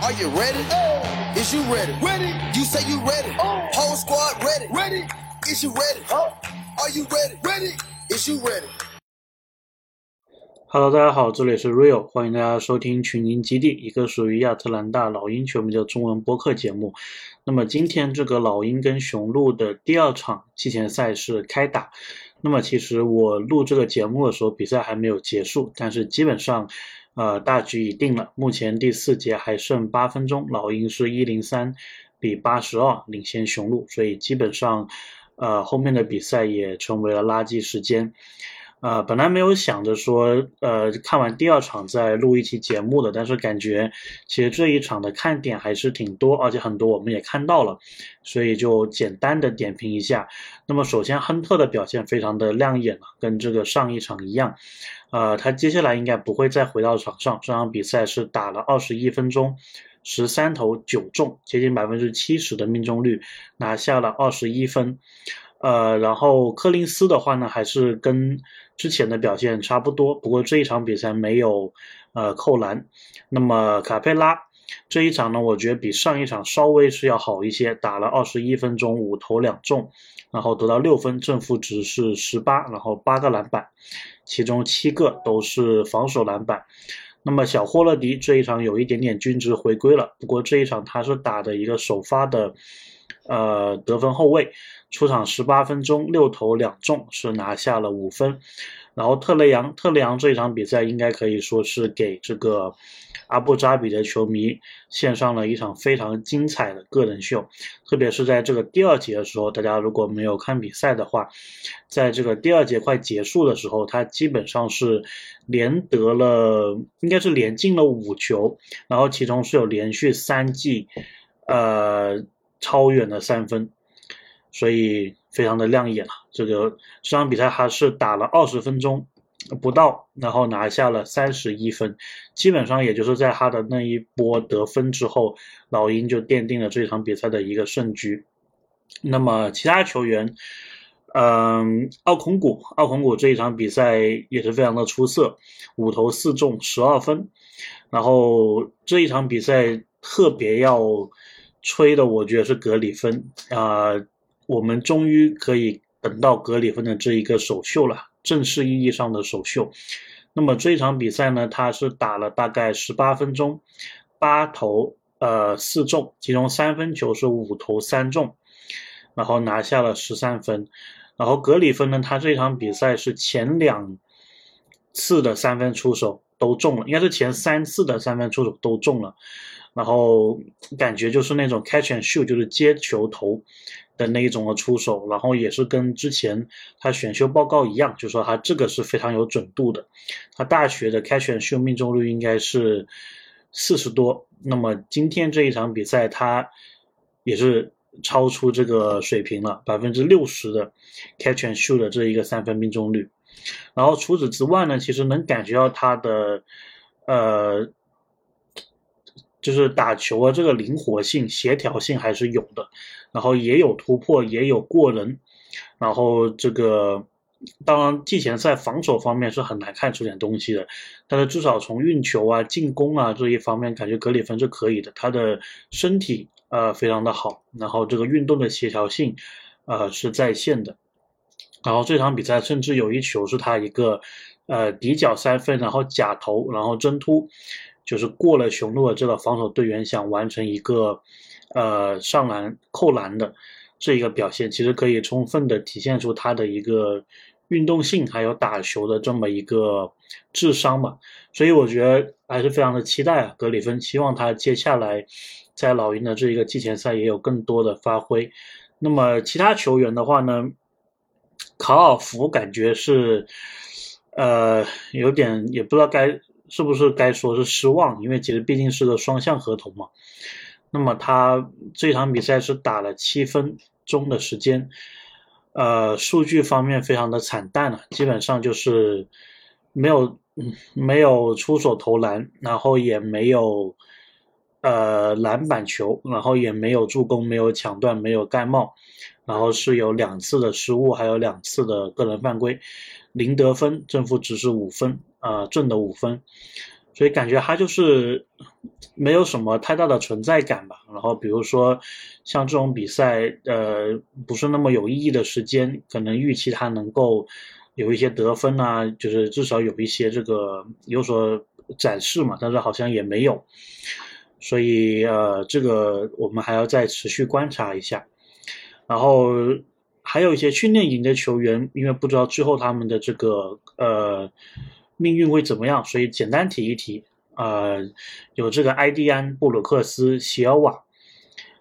Are you ready? Oh. Is you ready? Ready. You say you ready. Whole squad ready. Ready. Is you ready? Oh. Are you ready? Ready. Is you ready? Hello，大家好，这里是 Rio，欢迎大家收听群英基地，一个属于亚特兰大老鹰球迷的中文播客节目。那么今天这个老鹰跟雄鹿的第二场季前赛是开打。那么其实我录这个节目的时候，比赛还没有结束，但是基本上，呃，大局已定了。目前第四节还剩八分钟，老鹰是一零三比八十二领先雄鹿，所以基本上，呃，后面的比赛也成为了垃圾时间。呃，本来没有想着说，呃，看完第二场再录一期节目的，但是感觉其实这一场的看点还是挺多，而且很多我们也看到了，所以就简单的点评一下。那么首先，亨特的表现非常的亮眼了，跟这个上一场一样，呃，他接下来应该不会再回到场上。这场比赛是打了二十一分钟，十三投九中，接近百分之七十的命中率，拿下了二十一分。呃，然后柯林斯的话呢，还是跟之前的表现差不多，不过这一场比赛没有呃扣篮。那么卡佩拉这一场呢，我觉得比上一场稍微是要好一些，打了二十一分钟，五投两中，然后得到六分，正负值是十八，然后八个篮板，其中七个都是防守篮板。那么小霍勒迪这一场有一点点均值回归了，不过这一场他是打的一个首发的。呃，得分后卫出场十八分钟，六投两中，是拿下了五分。然后特雷杨，特雷杨这一场比赛应该可以说是给这个阿布扎比的球迷献上了一场非常精彩的个人秀。特别是在这个第二节的时候，大家如果没有看比赛的话，在这个第二节快结束的时候，他基本上是连得了，应该是连进了五球，然后其中是有连续三记，呃。超远的三分，所以非常的亮眼啊！这个这场比赛还是打了二十分钟不到，然后拿下了三十一分，基本上也就是在他的那一波得分之后，老鹰就奠定了这场比赛的一个胜局。那么其他球员，嗯，奥孔古，奥孔古这一场比赛也是非常的出色，五投四中十二分，然后这一场比赛特别要。吹的我觉得是格里芬啊，我们终于可以等到格里芬的这一个首秀了，正式意义上的首秀。那么这场比赛呢，他是打了大概十八分钟，八投呃四中，其中三分球是五投三中，然后拿下了十三分。然后格里芬呢，他这场比赛是前两次的三分出手都中了，应该是前三次的三分出手都中了。然后感觉就是那种 catch and shoot，就是接球投的那一种的出手，然后也是跟之前他选秀报告一样，就说他这个是非常有准度的。他大学的 catch and shoot 命中率应该是四十多，那么今天这一场比赛他也是超出这个水平了，百分之六十的 catch and shoot 的这一个三分命中率。然后除此之外呢，其实能感觉到他的呃。就是打球啊，这个灵活性、协调性还是有的，然后也有突破，也有过人，然后这个当然季前赛防守方面是很难看出点东西的，但是至少从运球啊、进攻啊这一方面，感觉格里芬是可以的。他的身体呃非常的好，然后这个运动的协调性呃是在线的，然后这场比赛甚至有一球是他一个呃底角三分，然后假投，然后真突。就是过了雄鹿的这个防守队员，想完成一个，呃上篮扣篮的这一个表现，其实可以充分的体现出他的一个运动性，还有打球的这么一个智商嘛。所以我觉得还是非常的期待啊，格里芬，希望他接下来在老鹰的这一个季前赛也有更多的发挥。那么其他球员的话呢，卡尔福感觉是，呃，有点也不知道该。是不是该说是失望？因为其实毕竟是个双向合同嘛。那么他这场比赛是打了七分钟的时间，呃，数据方面非常的惨淡了，基本上就是没有没有出手投篮，然后也没有呃篮板球，然后也没有助攻，没有抢断，没有盖帽，然后是有两次的失误，还有两次的个人犯规，零得分，正负值是五分。啊，正的五分，所以感觉他就是没有什么太大的存在感吧。然后比如说像这种比赛，呃，不是那么有意义的时间，可能预期他能够有一些得分啊，就是至少有一些这个有所展示嘛，但是好像也没有。所以呃，这个我们还要再持续观察一下。然后还有一些训练营的球员，因为不知道最后他们的这个呃命运会怎么样，所以简单提一提。呃，有这个埃蒂安、布鲁克斯、席尔瓦，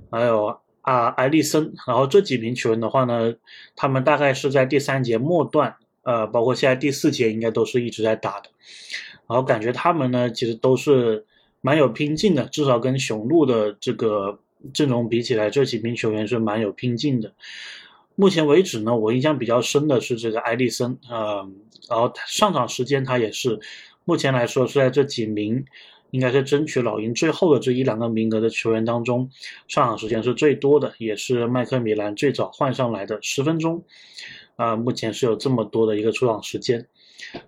还有啊埃利森。然后这几名球员的话呢，他们大概是在第三节末段，呃，包括现在第四节应该都是一直在打的。然后感觉他们呢，其实都是。蛮有拼劲的，至少跟雄鹿的这个阵容比起来，这几名球员是蛮有拼劲的。目前为止呢，我印象比较深的是这个埃利森，呃，然后上场时间他也是，目前来说是在这几名应该是争取老鹰最后的这一两个名额的球员当中，上场时间是最多的，也是麦克米兰最早换上来的十分钟，啊，目前是有这么多的一个出场时间。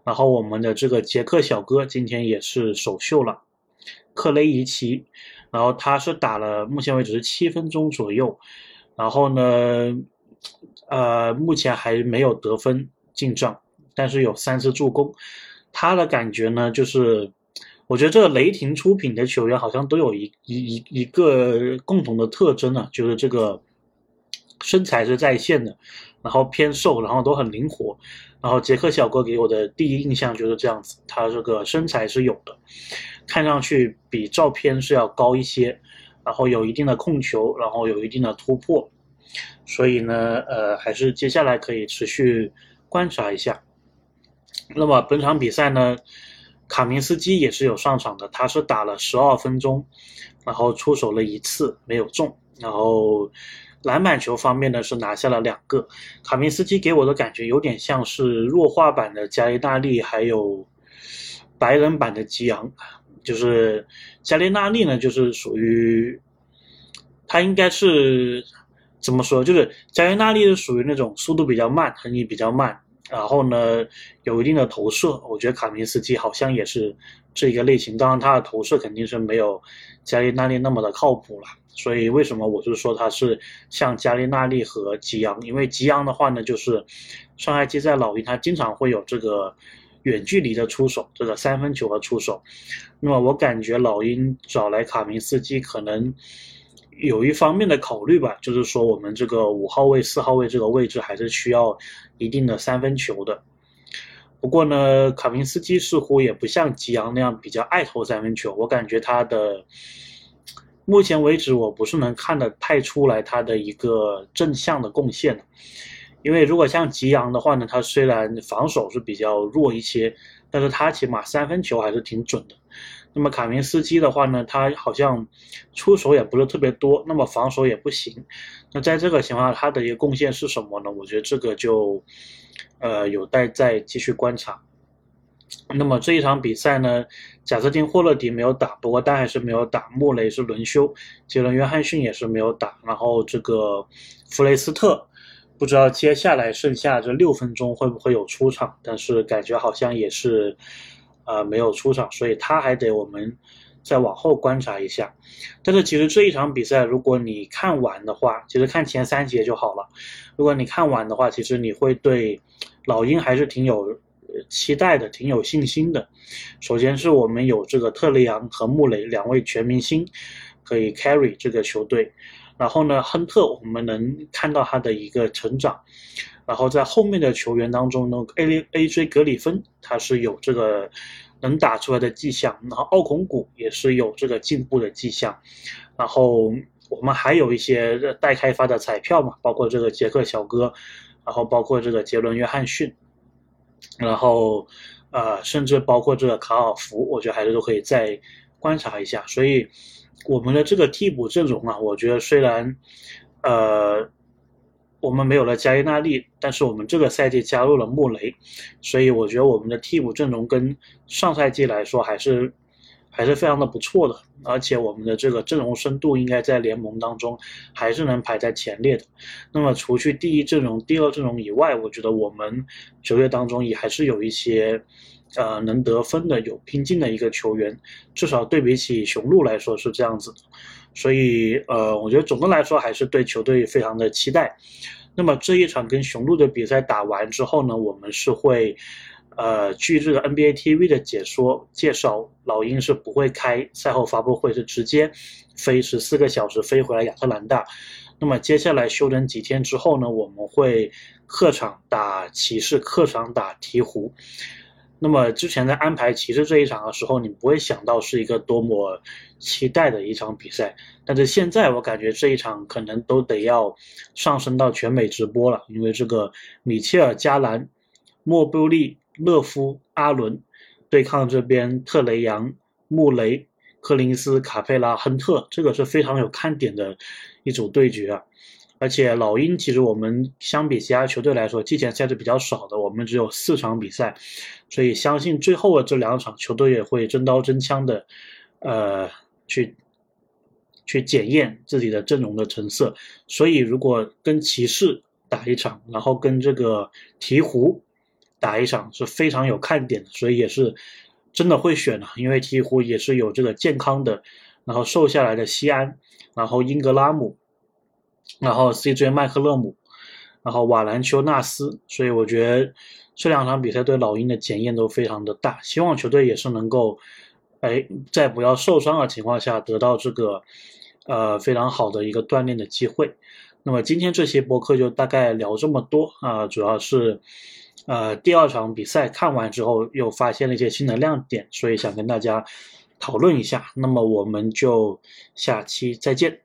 然后我们的这个杰克小哥今天也是首秀了。克雷伊奇，然后他是打了，目前为止是七分钟左右，然后呢，呃，目前还没有得分进账，但是有三次助攻。他的感觉呢，就是我觉得这个雷霆出品的球员好像都有一一一一个共同的特征啊，就是这个身材是在线的，然后偏瘦，然后都很灵活。然后杰克小哥给我的第一印象就是这样子，他这个身材是有的。看上去比照片是要高一些，然后有一定的控球，然后有一定的突破，所以呢，呃，还是接下来可以持续观察一下。那么本场比赛呢，卡明斯基也是有上场的，他是打了十二分钟，然后出手了一次没有中，然后篮板球方面呢是拿下了两个。卡明斯基给我的感觉有点像是弱化版的加利纳利，还有白人版的吉昂。就是加列纳利呢，就是属于他应该是怎么说？就是加列纳利是属于那种速度比较慢，横移比较慢，然后呢有一定的投射。我觉得卡明斯基好像也是这一个类型，当然他的投射肯定是没有加列纳利那么的靠谱了。所以为什么我就说他是像加列纳利和吉昂？因为吉昂的话呢，就是上赛季在老鹰他经常会有这个。远距离的出手，这个三分球的出手，那么我感觉老鹰找来卡明斯基可能有一方面的考虑吧，就是说我们这个五号位、四号位这个位置还是需要一定的三分球的。不过呢，卡明斯基似乎也不像吉昂那样比较爱投三分球，我感觉他的目前为止我不是能看得太出来他的一个正向的贡献。因为如果像吉阳的话呢，他虽然防守是比较弱一些，但是他起码三分球还是挺准的。那么卡明斯基的话呢，他好像出手也不是特别多，那么防守也不行。那在这个情况下，他的一个贡献是什么呢？我觉得这个就，呃，有待再继续观察。那么这一场比赛呢，贾斯汀霍勒迪没有打，不过但还是没有打。穆雷是轮休，杰伦约翰逊也是没有打，然后这个弗雷斯特。不知道接下来剩下这六分钟会不会有出场，但是感觉好像也是，呃，没有出场，所以他还得我们再往后观察一下。但是其实这一场比赛，如果你看完的话，其实看前三节就好了。如果你看完的话，其实你会对老鹰还是挺有期待的，挺有信心的。首先是我们有这个特雷杨和穆雷两位全明星可以 carry 这个球队。然后呢，亨特我们能看到他的一个成长，然后在后面的球员当中呢，A A J 格里芬他是有这个能打出来的迹象，然后奥孔古也是有这个进步的迹象，然后我们还有一些待开发的彩票嘛，包括这个杰克小哥，然后包括这个杰伦约翰逊，然后呃，甚至包括这个卡尔福，我觉得还是都可以再观察一下，所以。我们的这个替补阵容啊，我觉得虽然，呃，我们没有了加伊纳利，但是我们这个赛季加入了穆雷，所以我觉得我们的替补阵容跟上赛季来说还是还是非常的不错的，而且我们的这个阵容深度应该在联盟当中还是能排在前列的。那么除去第一阵容、第二阵容以外，我觉得我们球队当中也还是有一些呃能得分的、有拼劲的一个球员，至少对比起雄鹿来说是这样子的。所以呃，我觉得总的来说还是对球队非常的期待。那么这一场跟雄鹿的比赛打完之后呢，我们是会。呃，据这个 NBA TV 的解说介绍，老鹰是不会开赛后发布会，是直接飞十四个小时飞回来亚特兰大。那么接下来休整几天之后呢，我们会客场打骑士，客场打鹈鹕。那么之前在安排骑士这一场的时候，你不会想到是一个多么期待的一场比赛。但是现在我感觉这一场可能都得要上升到全美直播了，因为这个米切尔、加兰、莫布利。勒夫、阿伦对抗这边特雷杨、穆雷、柯林斯、卡佩拉、亨特，这个是非常有看点的一组对决啊！而且老鹰其实我们相比其他球队来说，季前赛是比较少的，我们只有四场比赛，所以相信最后的这两场球队也会真刀真枪的，呃，去去检验自己的阵容的成色。所以如果跟骑士打一场，然后跟这个鹈鹕。打一场是非常有看点的，所以也是真的会选的，因为鹈鹕也是有这个健康的，然后瘦下来的西安，然后英格拉姆，然后 CJ 麦克勒姆，然后瓦兰丘纳斯，所以我觉得这两场比赛对老鹰的检验都非常的大，希望球队也是能够，哎，在不要受伤的情况下得到这个呃非常好的一个锻炼的机会。那么今天这期博客就大概聊这么多啊，主要是。呃，第二场比赛看完之后，又发现了一些新的亮点，所以想跟大家讨论一下。那么我们就下期再见。